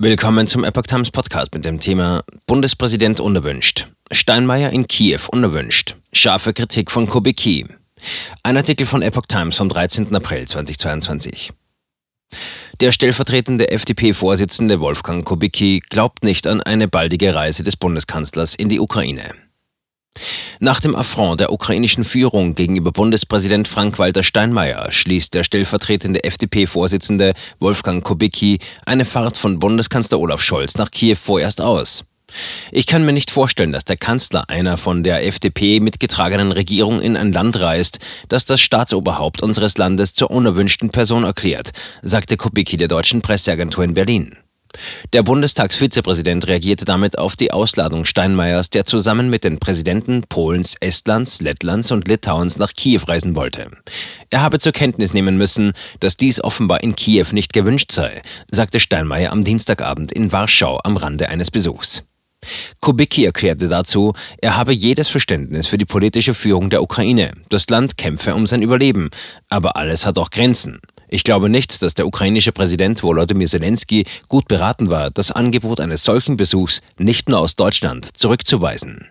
Willkommen zum Epoch Times Podcast mit dem Thema Bundespräsident unerwünscht. Steinmeier in Kiew unerwünscht. Scharfe Kritik von Kubicki. Ein Artikel von Epoch Times vom 13. April 2022. Der stellvertretende FDP-Vorsitzende Wolfgang Kubicki glaubt nicht an eine baldige Reise des Bundeskanzlers in die Ukraine. Nach dem Affront der ukrainischen Führung gegenüber Bundespräsident Frank-Walter Steinmeier schließt der stellvertretende FDP-Vorsitzende Wolfgang Kubicki eine Fahrt von Bundeskanzler Olaf Scholz nach Kiew vorerst aus. Ich kann mir nicht vorstellen, dass der Kanzler einer von der FDP mitgetragenen Regierung in ein Land reist, das das Staatsoberhaupt unseres Landes zur unerwünschten Person erklärt, sagte Kubicki der deutschen Presseagentur in Berlin. Der Bundestagsvizepräsident reagierte damit auf die Ausladung Steinmeiers, der zusammen mit den Präsidenten Polens, Estlands, Lettlands und Litauens nach Kiew reisen wollte. Er habe zur Kenntnis nehmen müssen, dass dies offenbar in Kiew nicht gewünscht sei, sagte Steinmeier am Dienstagabend in Warschau am Rande eines Besuchs. Kubicki erklärte dazu, er habe jedes Verständnis für die politische Führung der Ukraine. Das Land kämpfe um sein Überleben, aber alles hat auch Grenzen. Ich glaube nicht, dass der ukrainische Präsident Volodymyr Zelensky gut beraten war, das Angebot eines solchen Besuchs nicht nur aus Deutschland zurückzuweisen.